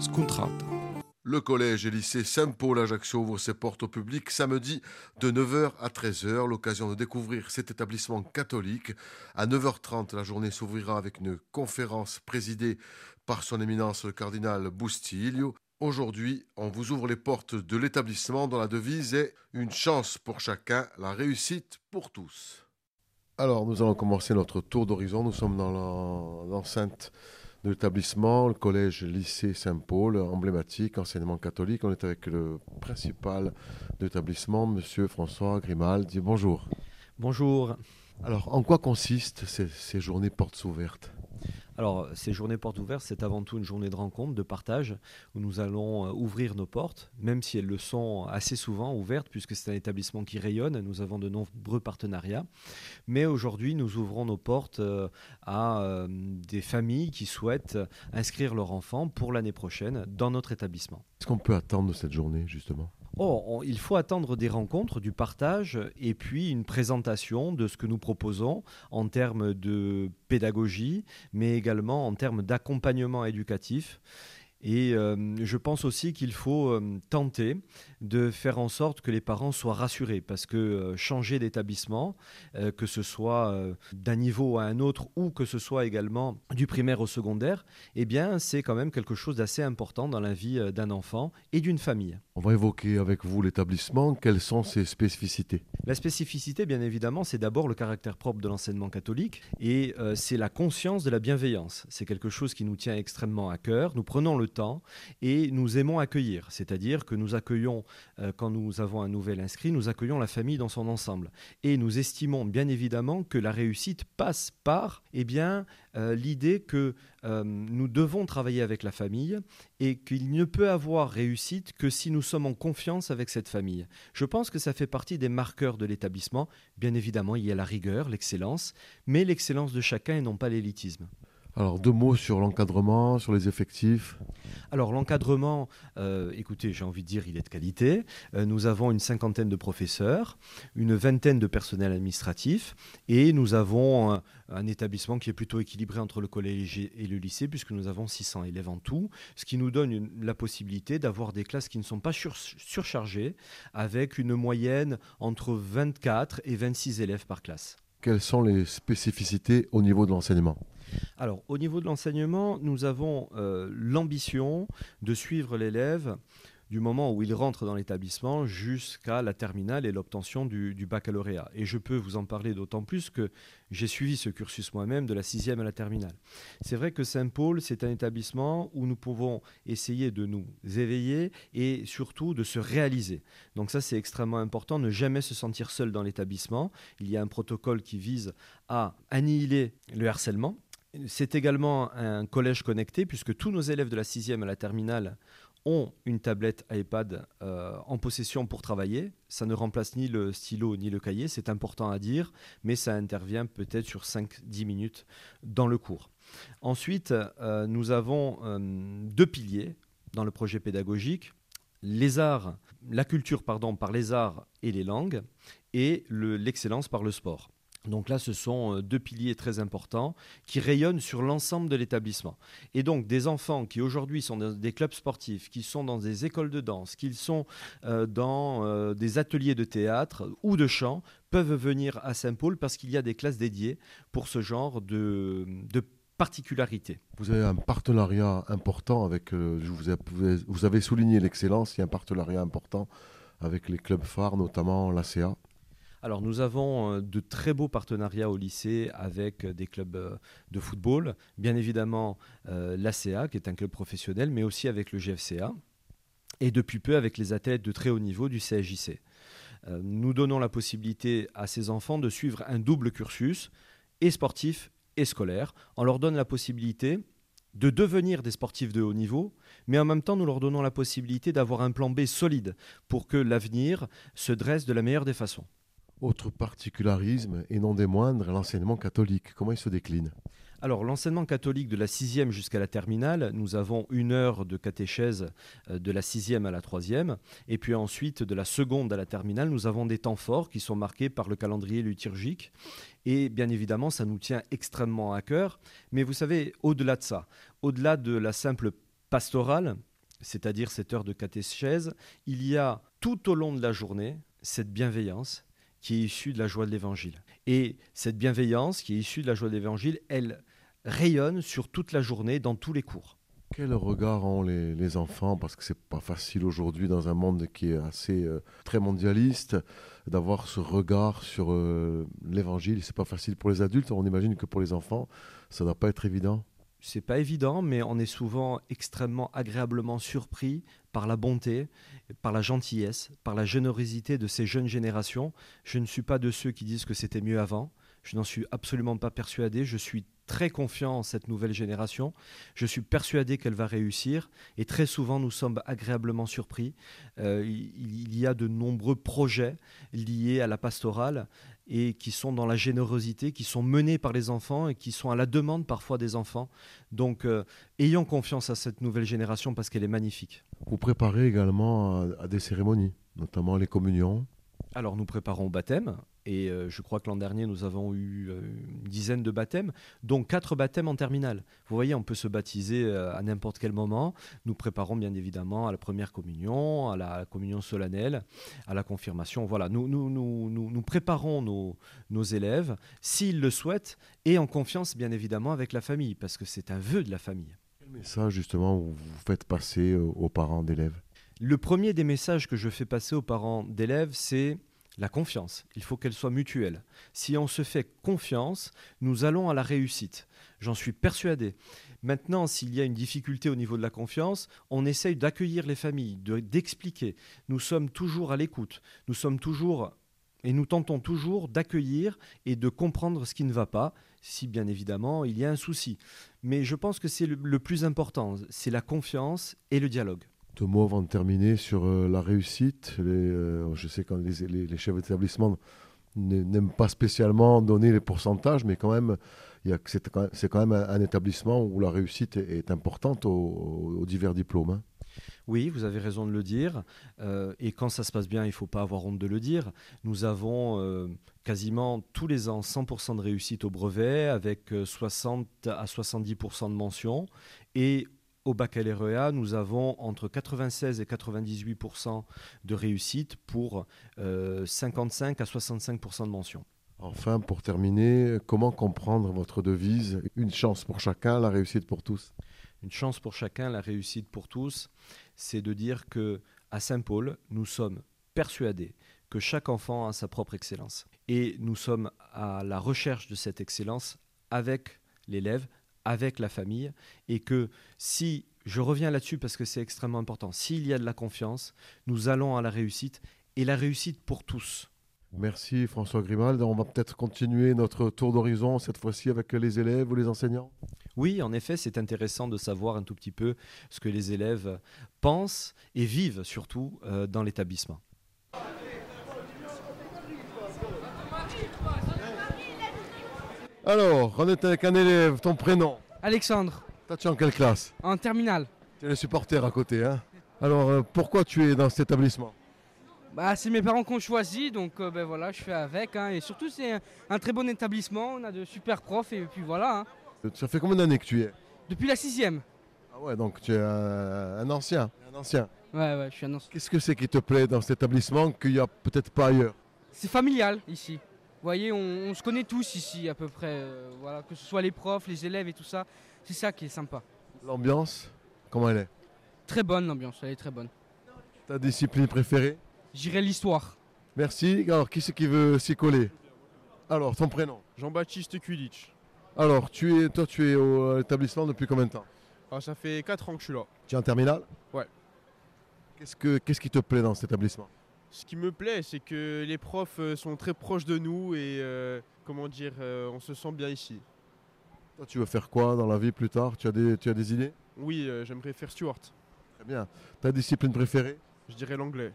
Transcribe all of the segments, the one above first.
scontrata. Le collège et lycée Saint-Paul Ajaccio ouvre ses portes au public samedi de 9h à 13h. L'occasion de découvrir cet établissement catholique. À 9h30, la journée s'ouvrira avec une conférence présidée par son éminence le cardinal Bustilio. Aujourd'hui, on vous ouvre les portes de l'établissement dont la devise est Une chance pour chacun, la réussite pour tous. Alors, nous allons commencer notre tour d'horizon. Nous sommes dans l'enceinte de l'établissement, le collège lycée Saint-Paul, emblématique, enseignement catholique. On est avec le principal de l'établissement, monsieur François Grimaldi. Bonjour. Bonjour. Alors, en quoi consistent ces, ces journées portes ouvertes? Alors, ces journées portes ouvertes, c'est avant tout une journée de rencontre, de partage, où nous allons euh, ouvrir nos portes, même si elles le sont assez souvent ouvertes, puisque c'est un établissement qui rayonne. Nous avons de nombreux partenariats. Mais aujourd'hui, nous ouvrons nos portes euh, à euh, des familles qui souhaitent inscrire leur enfant pour l'année prochaine dans notre établissement. Qu'est-ce qu'on peut attendre de cette journée, justement? Oh, il faut attendre des rencontres, du partage et puis une présentation de ce que nous proposons en termes de pédagogie, mais également en termes d'accompagnement éducatif. Et euh, je pense aussi qu'il faut euh, tenter de faire en sorte que les parents soient rassurés, parce que euh, changer d'établissement, que ce soit d'un niveau à un autre ou que ce soit également du primaire au secondaire, eh bien c'est quand même quelque chose d'assez important dans la vie d'un enfant et d'une famille. On va évoquer avec vous l'établissement. Quelles sont ses spécificités? La spécificité, bien évidemment, c'est d'abord le caractère propre de l'enseignement catholique et c'est la conscience de la bienveillance. C'est quelque chose qui nous tient extrêmement à cœur. Nous prenons le temps et nous aimons accueillir, c'est-à-dire que nous accueillons, euh, quand nous avons un nouvel inscrit, nous accueillons la famille dans son ensemble. Et nous estimons bien évidemment que la réussite passe par eh bien, euh, l'idée que euh, nous devons travailler avec la famille et qu'il ne peut avoir réussite que si nous sommes en confiance avec cette famille. Je pense que ça fait partie des marqueurs de l'établissement. Bien évidemment, il y a la rigueur, l'excellence, mais l'excellence de chacun et non pas l'élitisme. Alors deux mots sur l'encadrement, sur les effectifs. Alors l'encadrement, euh, écoutez, j'ai envie de dire, il est de qualité. Euh, nous avons une cinquantaine de professeurs, une vingtaine de personnels administratifs, et nous avons un, établissement qui est plutôt équilibré entre le collège et le lycée, puisque nous avons 600 élèves en tout, ce qui nous donne la possibilité d'avoir des classes qui ne sont pas surchargées, avec une moyenne entre 24 et 26 élèves par classe. Quelles sont les spécificités au niveau de l'enseignement? Alors, au niveau de l'enseignement, nous avons euh, l'ambition de suivre l'élève du moment où il rentre dans l'établissement jusqu'à la terminale et l'obtention du, baccalauréat. Et je peux vous en parler d'autant plus que j'ai suivi ce cursus moi-même de la sixième à la terminale. C'est vrai que Saint-Paul, c'est un établissement où nous pouvons essayer de nous éveiller et surtout de se réaliser. Donc ça, c'est extrêmement important, ne jamais se sentir seul dans l'établissement. Il y a un protocole qui vise à annihiler le harcèlement c'est également un collège connecté puisque tous nos élèves de la sixième à la terminale ont une tablette iPad euh, en possession pour travailler. Ça ne remplace ni le stylo ni le cahier, c'est important à dire, mais ça intervient peut-être sur 5-10 minutes dans le cours. Ensuite, euh, nous avons euh, deux piliers dans le projet pédagogique. Les arts, la culture pardon, par les arts et les langues, et l'excellence par le sport. Donc là, ce sont euh, deux piliers très importants qui rayonnent sur l'ensemble de l'établissement. Et donc des enfants qui aujourd'hui sont dans des clubs sportifs, qui sont dans des écoles de danse, qui sont euh, dans euh, des ateliers de théâtre ou de chant, peuvent venir à Saint-Paul parce qu'il y a des classes dédiées pour ce genre de, particularité. Vous avez un partenariat important avec, vous, avez, vous avez souligné l'excellence, il y a un partenariat important avec les clubs phares, notamment l'ACA. Alors nous avons euh, de très beaux partenariats au lycée avec euh, des clubs euh, de football, bien évidemment l'ACA qui est un club professionnel, mais aussi avec le GFCA et depuis peu avec les athlètes de très haut niveau du CSJC. Nous donnons la possibilité à ces enfants de suivre un double cursus, et sportif et scolaire. On leur donne la possibilité de devenir des sportifs de haut niveau, mais en même temps nous leur donnons la possibilité d'avoir un plan B solide pour que l'avenir se dresse de la meilleure des façons. Autre particularisme, et non des moindres, l'enseignement catholique. Comment il se décline? Alors, l'enseignement catholique de la sixième jusqu'à la terminale, nous avons une heure de catéchèse euh, de la sixième à la troisième, et puis ensuite de la seconde à la terminale, nous avons des temps forts qui sont marqués par le calendrier liturgique, et bien évidemment, ça nous tient extrêmement à cœur. Mais vous savez, au-delà de ça, au-delà de la simple pastorale, c'est-à-dire cette heure de catéchèse, il y a tout au long de la journée cette bienveillance qui est issue de la joie de l'Évangile. Et cette bienveillance qui est issue de la joie de l'Évangile, elle rayonne sur toute la journée dans tous les cours. Quel regard ont les, enfants Parce que c'est pas facile aujourd'hui dans un monde qui est assez euh, très mondialiste d'avoir ce regard sur euh, l'évangile? C'est pas facile pour les adultes. On imagine que pour les enfants, ça ne doit pas être évident. C'est pas évident, mais on est souvent extrêmement agréablement surpris par la bonté, par la gentillesse, par la générosité de ces jeunes générations. Je ne suis pas de ceux qui disent que c'était mieux avant. Je n'en suis absolument pas persuadé. Je suis très confiant en cette nouvelle génération. Je suis persuadé qu'elle va réussir et très souvent nous sommes agréablement surpris. Euh, il, y a de nombreux projets liés à la pastorale et qui sont dans la générosité, qui sont menés par les enfants et qui sont à la demande parfois des enfants. Donc euh, ayons confiance à cette nouvelle génération parce qu'elle est magnifique. Vous préparez également à des cérémonies, notamment les communions. Alors nous préparons au baptême et euh, je crois que l'an dernier, nous avons eu euh, une dizaine de baptêmes, dont quatre baptêmes en terminale. Vous voyez, on peut se baptiser euh, à n'importe quel moment. Nous préparons bien évidemment à la première communion, à la communion solennelle, à la confirmation. Voilà, nous, nous, nous, nous, préparons nos, nos élèves, s'ils le souhaitent, et en confiance bien évidemment avec la famille, parce que c'est un vœu de la famille. Quel message justement vous faites passer aux parents d'élèves? Le premier des messages que je fais passer aux parents d'élèves, c'est la confiance, il faut qu'elle soit mutuelle. Si on se fait confiance, nous allons à la réussite. J'en suis persuadé. Maintenant, s'il y a une difficulté au niveau de la confiance, on essaye d'accueillir les familles, d'expliquer. nous sommes toujours à l'écoute. Nous sommes toujours et nous tentons toujours d'accueillir et de comprendre ce qui ne va pas, si bien évidemment il y a un souci. Mais je pense que c'est le plus important, c'est la confiance et le dialogue deux mots avant de terminer sur euh, la réussite. Euh, je sais que les, chefs d'établissement n'aiment pas spécialement donner les pourcentages, mais quand même, c'est quand, même un, établissement où la réussite est, importante aux, divers diplômes. Hein. Oui, vous avez raison de le dire. Euh, et quand ça se passe bien, il ne faut pas avoir honte de le dire. Nous avons quasiment tous les ans 100% de réussite au brevet, avec 60 à 70% de mentions. Et au baccalauréat, nous avons entre 96 et 98% de réussite pour 55 euh, à 65% de mention. Enfin, pour terminer, comment comprendre votre devise Une chance pour chacun, la réussite pour tous Une chance pour chacun, la réussite pour tous, c'est de dire que à Saint-Paul, nous sommes persuadés que chaque enfant a sa propre excellence. Et nous sommes à la recherche de cette excellence avec l'élève, avec la famille et que si, je reviens là-dessus parce que c'est extrêmement important, s'il y a de la confiance, nous allons à la réussite et la réussite pour tous. Merci François Grimald. On va peut-être continuer notre tour d'horizon cette fois-ci avec les élèves ou les enseignants. Oui, en effet, c'est intéressant de savoir un tout petit peu ce que les élèves pensent et vivent surtout euh, dans l'établissement. Alors, on est avec un élève, ton prénom Alexandre. Toi, tu es en quelle classe En terminale. Tu es le supporter à côté, hein Alors, euh, pourquoi tu es dans cet établissement bah, c'est mes parents qui ont choisi, donc euh, ben voilà, je fais avec. Hein. et surtout, c'est un, très bon établissement. On a de super profs et puis voilà. Hein. Ça fait combien d'années que tu es Depuis la sixième. Ah ouais, donc tu es un, ancien. Un ancien. Ouais, ouais, je suis un ancien. Qu'est-ce que c'est qui te plaît dans cet établissement qu'il n'y a peut-être pas ailleurs C'est familial ici. Vous voyez, on, se connaît tous ici à peu près, euh, voilà, que ce soit les profs, les élèves et tout ça. C'est ça qui est sympa. L'ambiance, comment elle est? Très bonne l'ambiance, elle est très bonne. Ta discipline préférée? J'irai l'histoire. Merci. Alors, qui c'est qui veut s'y coller? Alors, ton prénom? Jean-Baptiste Kulic. Alors, tu es, toi, tu es au établissement depuis combien de temps? Ah, Ça fait 4 ans que je suis là. Tu es en terminale? Ouais. Qu'est-ce, que, qu'est-ce qui te plaît dans cet établissement? Ce qui me plaît, c'est que les profs euh, sont très proches de nous et euh, comment dire, euh, on se sent bien ici. Toi, tu veux faire quoi dans la vie plus tard? Tu as, des, tu as des idées? Oui, j'aimerais faire steward. Très bien. Ta discipline préférée? Je dirais l'anglais.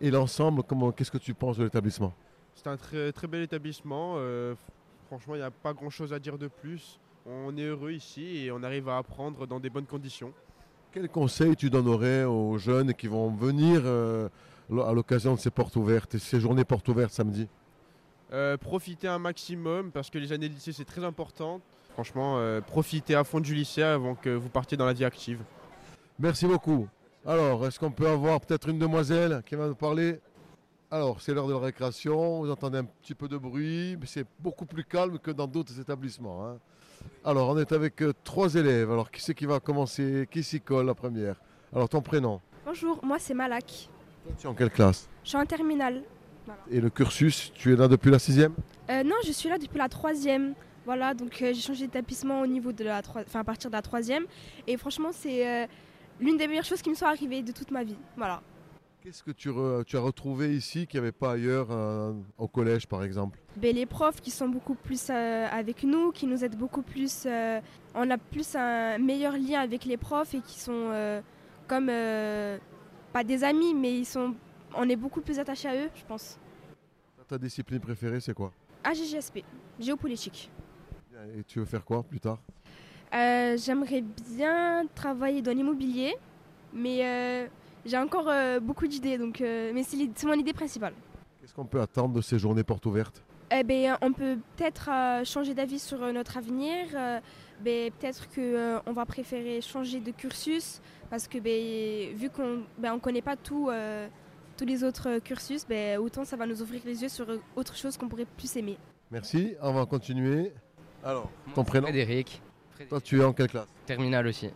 Et l'ensemble, comment, qu'est-ce que tu penses de l'établissement? C'est un très, très bel établissement. franchement, il n'y a pas grand-chose à dire de plus. On est heureux ici et on arrive à apprendre dans des bonnes conditions. Quel conseil tu donnerais aux jeunes qui vont venir à l'occasion de ces portes ouvertes, ces journées portes ouvertes samedi euh, Profiter un maximum parce que les années de lycée c'est très important. Franchement, euh, profitez à fond du lycée avant que vous partiez dans la vie active. Merci beaucoup. Alors, est-ce qu'on peut avoir peut-être une demoiselle qui va nous parler? Alors, c'est l'heure de la récréation, vous entendez un petit peu de bruit, mais c'est beaucoup plus calme que dans d'autres établissements. hein. Alors, on est avec euh, trois élèves. Alors, qui c'est qui va commencer? Qui s'y colle la première? Alors, ton prénom? Bonjour, moi c'est Malak. Tu es en quelle classe Je suis en terminale. Et le cursus, tu es là depuis la sixième Euh, non, je suis là depuis la troisième. Voilà, donc euh, j'ai changé d'établissement au niveau de la enfin, à partir de la troisième. Et franchement, c'est euh, l'une des meilleures choses qui me sont arrivées de toute ma vie. Voilà. Qu'est-ce que tu, re- tu as retrouvé ici qu'il n'y avait pas ailleurs euh, au collège, par exemple? Ben, les profs qui sont beaucoup plus euh, avec nous, qui nous aident beaucoup plus. euh, on a plus un meilleur lien avec les profs et qui sont comme pas des amis, mais ils sont, on est beaucoup plus attachés à eux, je pense. Ta discipline préférée, c'est quoi? AGGSP, géopolitique. Et tu veux faire quoi plus tard? Euh, J'aimerais bien travailler dans l'immobilier, mais euh, j'ai encore euh, beaucoup d'idées, donc mais c'est mon idée principale. Qu'est-ce qu'on peut attendre de ces journées portes ouvertes? Eh ben, on peut peut-être changer d'avis sur notre avenir. ben, peut-être que euh, on va préférer changer de cursus parce que ben, vu qu'on ben, on connaît pas tout, euh, tous les autres euh, cursus, ben, autant ça va nous ouvrir les yeux sur euh, autre chose qu'on pourrait plus aimer. Merci, on va continuer. Alors, ton prénom Frédéric. Toi, tu es en quelle classe? Terminal aussi.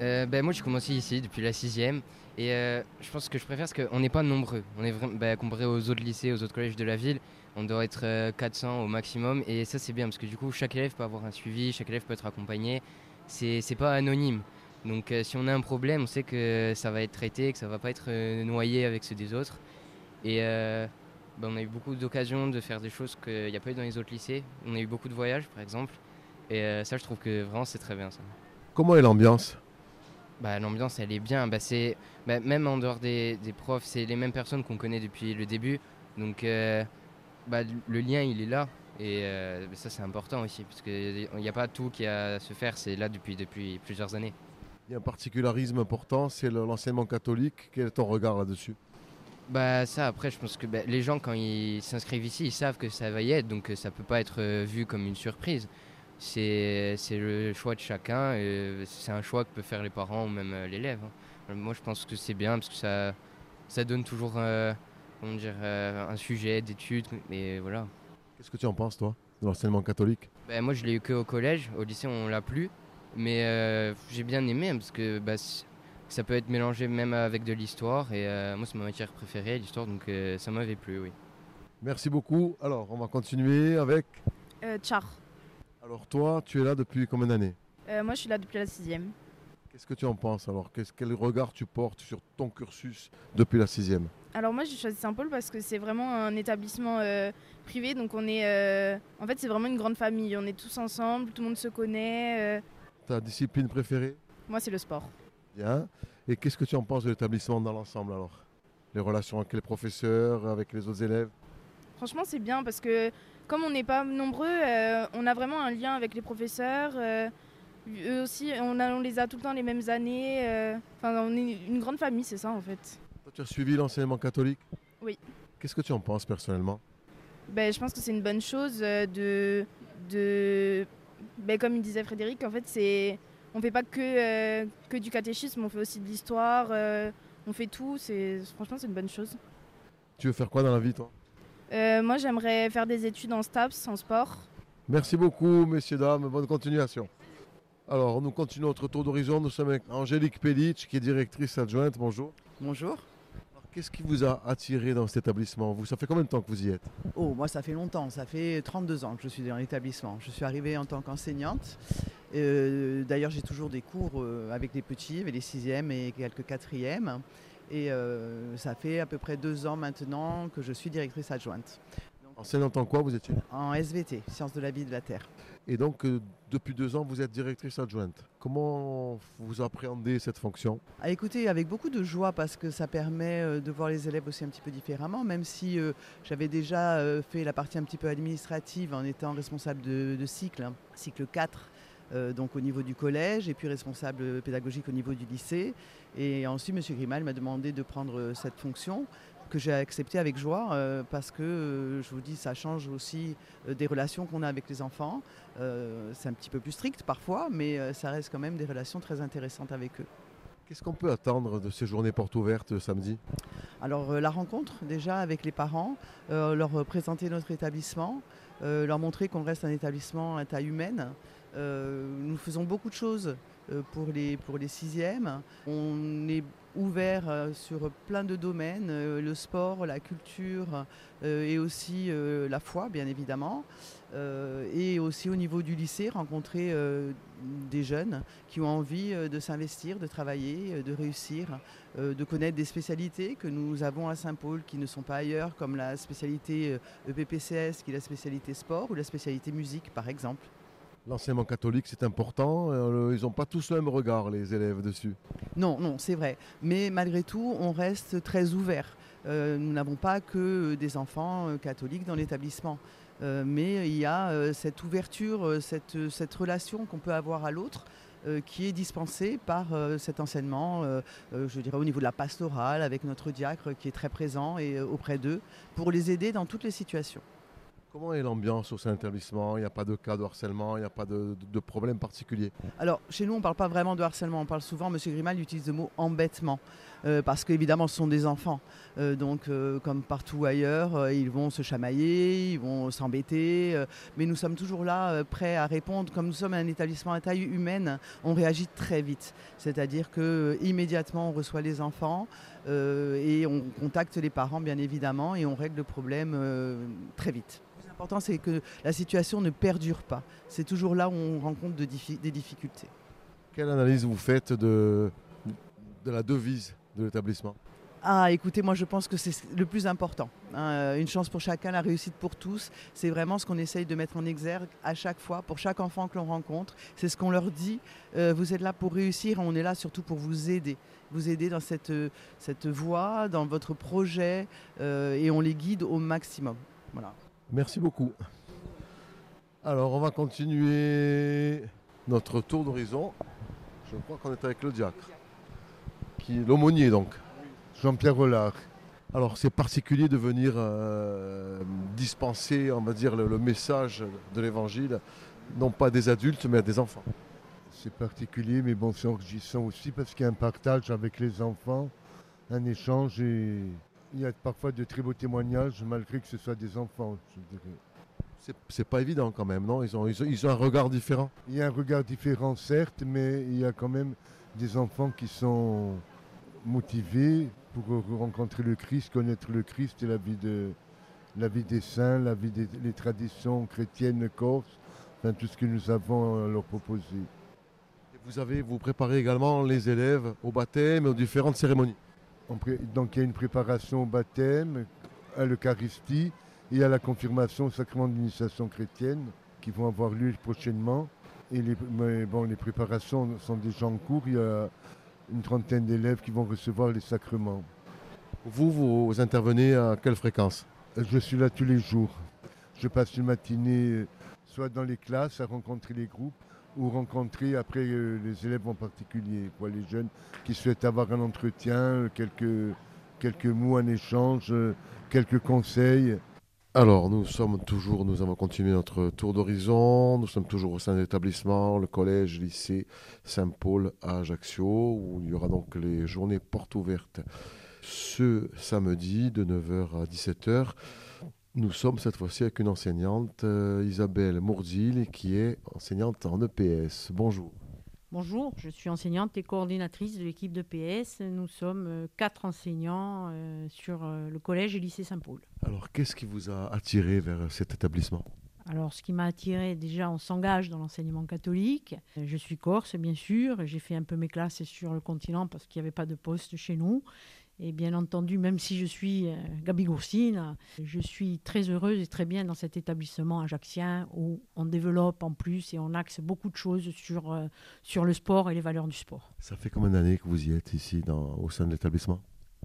Euh, ben, moi, j'ai commencé ici depuis la sixième. Et euh, je pense que je préfère parce qu'on n'est pas nombreux. On est vraiment, ben, comparé aux autres lycées, aux autres collèges de la ville, on doit être euh, 400 au maximum. Et ça, c'est bien parce que du coup, chaque élève peut avoir un suivi, chaque élève peut être accompagné. C'est c'est pas anonyme. Donc, euh, si on a un problème, on sait que ça va être traité, que ça va pas être euh, noyé avec ceux des autres. Et euh, ben, on a eu beaucoup d'occasions de faire des choses qu'il n'y a pas eu dans les autres lycées. On a eu beaucoup de voyages, par exemple. Et ça, je trouve que vraiment, c'est très bien ça. Comment est l'ambiance? Bah, l'ambiance, elle est bien. Bah, c'est, bah, même en dehors des, des profs, c'est les mêmes personnes qu'on connaît depuis le début. Donc, bah, le lien, il est là. Et ça, c'est important aussi. Parce qu'il n'y a pas tout qui a à se faire. C'est là depuis, depuis plusieurs années. Il y a un particularisme important, c'est le- l'enseignement catholique. Quel est ton regard là-dessus? Bah, ça, après, je pense que bah, les gens, quand ils s'inscrivent ici, ils savent que ça va y être. Donc, euh, ça peut pas être euh, vu comme une surprise. C'est, c'est le choix de chacun. et c'est un choix que peuvent faire les parents ou même euh, l'élève. hein. Euh, Moi, je pense que c'est bien parce que ça, ça donne toujours euh, comment dire, euh, un sujet d'étude. Mais voilà. Qu'est-ce que tu en penses, toi, de l'enseignement catholique? Ben, moi, je l'ai eu que au collège. Au lycée, on l'a plus. Mais euh, j'ai bien aimé hein, parce que bah, ça peut être mélangé même avec de l'histoire. Et euh, moi, c'est ma matière préférée, l'histoire. Donc, euh, ça m'avait plu, oui. Merci beaucoup. Alors, on va continuer avec. Euh, Tchar. Alors, toi, tu es là depuis combien d'années? Euh, moi, je suis là depuis la sixième. Qu'est-ce que tu en penses alors? Quel regard tu portes sur ton cursus depuis la sixième? Alors moi, j'ai choisi Saint-Paul parce que c'est vraiment un établissement euh, privé. Donc on est, euh, en fait, c'est vraiment une grande famille. On est tous ensemble, tout le monde se connaît. euh. Ta discipline préférée Moi, c'est le sport. Bien. Et qu'est-ce que tu en penses de l'établissement dans l'ensemble alors? Les relations avec les professeurs, avec les autres élèves? Franchement, c'est bien parce que comme on n'est pas nombreux, euh, on a vraiment un lien avec les professeurs. euh, eux aussi, on, a- on les a tout le temps les mêmes années. euh. Enfin, on est une grande famille, c'est ça en fait. Toi, tu as suivi l'enseignement catholique? Oui. Qu'est-ce que tu en penses personnellement? Ben, je pense que c'est une bonne chose de, de ben, comme il disait Frédéric, en fait, c'est on fait pas que, euh, que du catéchisme, on fait aussi de l'histoire, euh, on fait tout. C'est franchement c'est une bonne chose. Tu veux faire quoi dans la vie, toi? Euh, moi, j'aimerais faire des études en STAPS, en sport. Merci beaucoup, messieurs, dames. Bonne continuation. Alors, nous continuons notre tour d'horizon. Nous sommes avec Angélique Pelic, qui est directrice adjointe. Bonjour. Bonjour. Qu'est-ce qui vous a attiré dans cet établissement? Vous, ça fait combien de temps que vous y êtes? Oh, moi ça fait longtemps, ça fait 32 ans que je suis dans l'établissement. Je suis arrivée en tant qu'enseignante. Euh, D'ailleurs j'ai toujours des cours euh, avec les petits, avec les sixièmes et quelques quatrièmes. Et euh, ça fait à peu près deux ans maintenant que je suis directrice adjointe. Enseignante en quoi vous étiez? En SVT, Sciences de la vie et de la Terre. Et donc, euh, depuis deux ans, vous êtes directrice adjointe. Comment vous appréhendez cette fonction? À écouter avec beaucoup de joie parce que ça permet euh, de voir les élèves aussi un petit peu différemment, même si euh, j'avais déjà fait la partie un petit peu administrative en étant responsable de, cycle, hein, cycle 4, euh, donc au niveau du collège, et puis responsable pédagogique au niveau du lycée. Et ensuite, M. Grimal m'a demandé de prendre cette fonction que j'ai acceptée avec joie euh, parce que, euh, je vous dis, ça change aussi euh, des relations qu'on a avec les enfants. C'est un petit peu plus strict parfois, mais ça reste quand même des relations très intéressantes avec eux. Qu'est-ce qu'on peut attendre de ces journées portes ouvertes samedi? Alors la rencontre déjà avec les parents, leur présenter notre établissement, leur montrer qu'on reste un établissement à taille humaine. Nous faisons beaucoup de choses pour les, pour les sixièmes. On est ouvert euh, sur plein de domaines, euh, le sport, la culture euh, et aussi la foi, bien évidemment. et aussi au niveau du lycée, rencontrer des jeunes qui ont envie de s'investir, de travailler, de réussir, de connaître des spécialités que nous avons à Saint-Paul qui ne sont pas ailleurs, comme la spécialité EPPCS, qui est la spécialité sport, ou la spécialité musique, par exemple. L'enseignement catholique, c'est important. Euh, ils n'ont pas tous le même regard, les élèves, dessus. Non, non, c'est vrai. Mais malgré tout, on reste très ouvert. Euh, nous n'avons pas que des enfants euh, catholiques dans l'établissement. mais il y a cette ouverture, cette, cette relation qu'on peut avoir à l'autre qui est dispensée par cet enseignement, je dirais au niveau de la pastorale, avec notre diacre qui est très présent et auprès d'eux, pour les aider dans toutes les situations. Comment est l'ambiance au sein de l'établissement? Il n'y a pas de cas de harcèlement, il n'y a pas de, problème particulier? Alors, chez nous, on ne parle pas vraiment de harcèlement. On parle souvent, M. Grimal utilise le mot embêtement. Euh, parce qu'évidemment, ce sont des enfants. Euh, donc, euh, comme partout ailleurs, ils vont se chamailler, ils vont s'embêter. mais nous sommes toujours là, prêts à répondre. Comme nous sommes un établissement à taille humaine, on réagit très vite. C'est-à-dire que immédiatement, on reçoit les enfants et on contacte les parents, bien évidemment, et on règle le problème très vite. L'important, c'est que la situation ne perdure pas. C'est toujours là où on rencontre des difficultés. Quelle analyse vous faites de, de la devise de l'établissement? Ah, écoutez, moi je pense que c'est le plus important. Hein. une chance pour chacun, la réussite pour tous. C'est vraiment ce qu'on essaye de mettre en exergue à chaque fois, pour chaque enfant que l'on rencontre. C'est ce qu'on leur dit. Euh, vous êtes là pour réussir, on est là surtout pour vous aider. Vous aider dans cette, cette voie, dans votre projet, euh, et on les guide au maximum. Voilà. Merci beaucoup. Alors, on va continuer notre tour d'horizon. Je crois qu'on est avec le diacre, qui est l'aumônier donc, Jean-Pierre Rollard. Alors, c'est particulier de venir euh, dispenser, on va dire, le, message de l'évangile, non pas des adultes, mais à des enfants. C'est particulier, mais bon, c'est enrichissant aussi parce qu'il y a un partage avec les enfants, un échange et il y a parfois de très beaux témoignages, malgré que ce soit des enfants. C'est pas évident quand même, non? Ils ont, ils, ont, un regard différent. Il y a un regard différent, certes, mais il y a quand même des enfants qui sont motivés pour rencontrer le Christ, connaître le Christ et la vie, de, la vie des saints, la vie des traditions chrétiennes corses, enfin, tout ce que nous avons à leur proposer. vous avez, vous préparez également les élèves au baptême, aux différentes cérémonies? Donc il y a une préparation au baptême, à l'Eucharistie et à la confirmation au sacrement d'initiation chrétienne qui vont avoir lieu prochainement. Et les, bon, les préparations sont déjà en cours. Il y a une trentaine d'élèves qui vont recevoir les sacrements. Vous, vous intervenez à quelle fréquence? Je suis là tous les jours. Je passe une matinée soit dans les classes à rencontrer les groupes, ou rencontrer après euh, les élèves en particulier, pour les jeunes qui souhaitent avoir un entretien, quelques, quelques mots, un échange, euh, quelques conseils. Alors, nous sommes toujours, nous avons continué notre tour d'horizon. Nous sommes toujours au sein de l'établissement, le collège, lycée Saint-Paul à Ajaccio, où il y aura donc les journées portes ouvertes ce samedi de 9h à 17h. Nous sommes cette fois-ci avec une enseignante, euh, Isabelle Mourdil, qui est enseignante en EPS. Bonjour. Bonjour, je suis enseignante et coordinatrice de l'équipe d'EPS. Nous sommes euh, quatre enseignants euh, sur le collège et lycée Saint-Paul. Alors, qu'est-ce qui vous a attiré vers cet établissement? Alors, ce qui m'a attiré, déjà, on s'engage dans l'enseignement catholique. Je suis corse, bien sûr. J'ai fait un peu mes classes sur le continent parce qu'il n'y avait pas de poste chez nous. Et bien entendu, même si je suis euh, Gabi Goursine, je suis très heureuse et très bien dans cet établissement ajaxien où on développe en plus et on axe beaucoup de choses sur, euh, sur le sport et les valeurs du sport. Ça fait combien d'années que vous y êtes ici dans, au sein de l'établissement?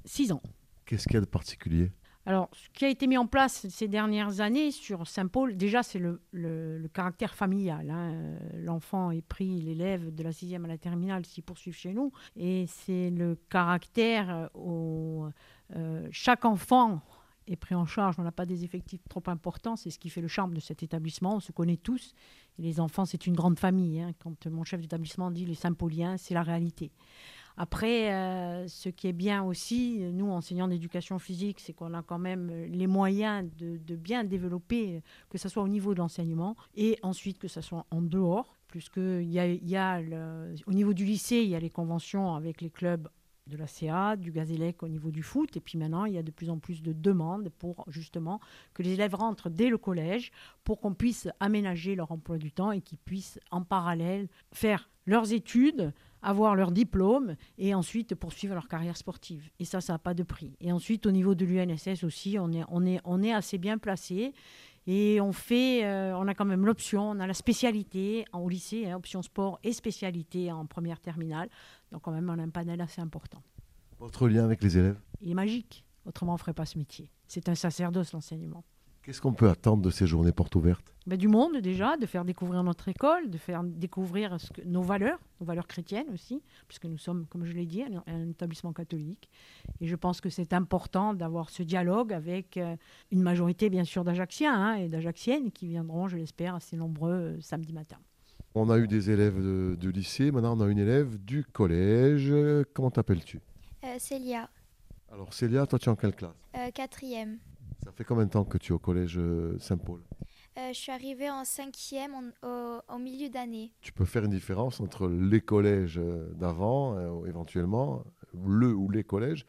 Six ans. Qu'est-ce qu'il y a de particulier? Alors, ce qui a été mis en place ces dernières années sur Saint-Paul, déjà, c'est le, caractère familial. Hein. L'enfant est pris, l'élève de la sixième à la terminale s'y poursuivent chez nous. Et c'est le caractère où euh, chaque enfant est pris en charge. On n'a pas des effectifs trop importants. C'est ce qui fait le charme de cet établissement. On se connaît tous. Et les enfants, c'est une grande famille. Hein. Quand mon chef d'établissement dit les Saint-Pauliens, c'est la réalité. Après, euh, ce qui est bien aussi, nous, enseignants d'éducation physique, c'est qu'on a quand même les moyens de, bien développer, que ce soit au niveau de l'enseignement et ensuite que ce soit en dehors. Puisque il y y a au niveau du lycée, il y a les conventions avec les clubs de la CA, du Gazélec au niveau du foot. Et puis maintenant, il y a de plus en plus de demandes pour justement que les élèves rentrent dès le collège pour qu'on puisse aménager leur emploi du temps et qu'ils puissent en parallèle faire leurs études, avoir leur diplôme et ensuite poursuivre leur carrière sportive. Et ça, ça n'a pas de prix. Et ensuite, au niveau de l'UNSS aussi, on est, on, est, on est assez bien placé. Et on fait, euh, on a quand même l'option, on a la spécialité au lycée, hein, option sport et spécialité en première terminale. Donc quand même, on a un panel assez important. Votre lien avec les élèves? Il est magique. Autrement, on ne ferait pas ce métier. C'est un sacerdoce, l'enseignement. Qu'est-ce qu'on peut attendre de ces journées portes ouvertes? Ben, Du monde déjà, de faire découvrir notre école, de faire découvrir ce que, nos valeurs, nos valeurs chrétiennes aussi, puisque nous sommes, comme je l'ai dit, un, établissement catholique. Et je pense que c'est important d'avoir ce dialogue avec euh, une majorité, bien sûr, d'Ajacciens hein, et d'Ajacciennes qui viendront, je l'espère, assez nombreux euh, samedi matin. On a eu des élèves du lycée, maintenant on a une élève du collège. Comment t'appelles-tu? Euh, Célia. Alors Célia, toi tu es en quelle classe? Euh, Quatrième. Ça fait combien de temps que tu es au collège euh, Saint-Paul? Je suis arrivée en cinquième au, milieu d'année. Tu peux faire une différence entre les collèges d'avant, éventuellement, le ou les collèges,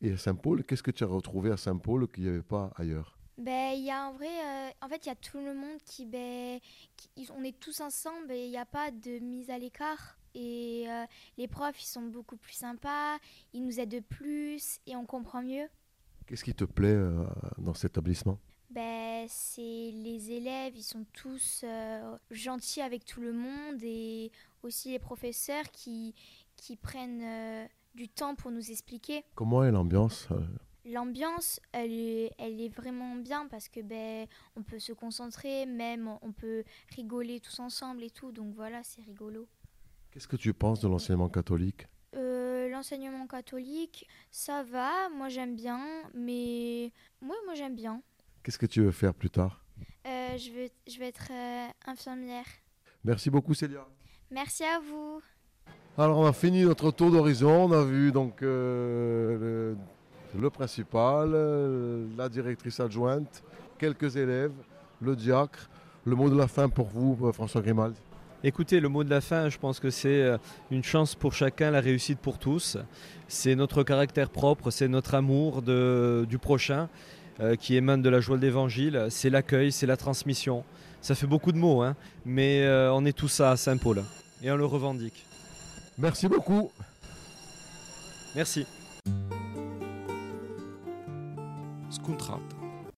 et Saint-Paul? Qu'est-ce que tu as retrouvé à Saint-Paul qu'il n'y avait pas ailleurs? Ben, il y a en vrai, euh, en fait, il y a tout le monde qui, ben, on est tous ensemble et il n'y a pas de mise à l'écart. Et euh, les profs, ils sont beaucoup plus sympas, ils nous aident plus et on comprend mieux. Qu'est-ce qui te plaît euh, dans cet établissement? Ben, c'est les élèves, ils sont tous gentils avec tout le monde et aussi les professeurs qui, qui prennent du temps pour nous expliquer. Comment est l'ambiance L'ambiance, elle est, elle est vraiment bien parce que ben, on peut se concentrer, même on peut rigoler tous ensemble et tout. Donc voilà, c'est rigolo. Qu'est-ce que tu penses de l'enseignement catholique? Euh, L'enseignement catholique, ça va, moi j'aime bien, mais moi, moi j'aime bien. Qu'est-ce que tu veux faire plus tard? Euh, je, veux, je vais être euh, infirmière. Merci beaucoup Célia. Merci à vous. Alors on a fini notre tour d'horizon, on a vu donc le le principal, la directrice adjointe, quelques élèves, le diacre. Le mot de la fin pour vous, François Grimaldi Écoutez, le mot de la fin, je pense que c'est euh, une chance pour chacun, la réussite pour tous. C'est notre caractère propre, c'est notre amour du prochain qui émane de la joie de l'évangile, c'est l'accueil, c'est la transmission. Ça fait beaucoup de mots, hein, mais on est tout ça à Saint-Paul et on le revendique. Merci beaucoup. Merci.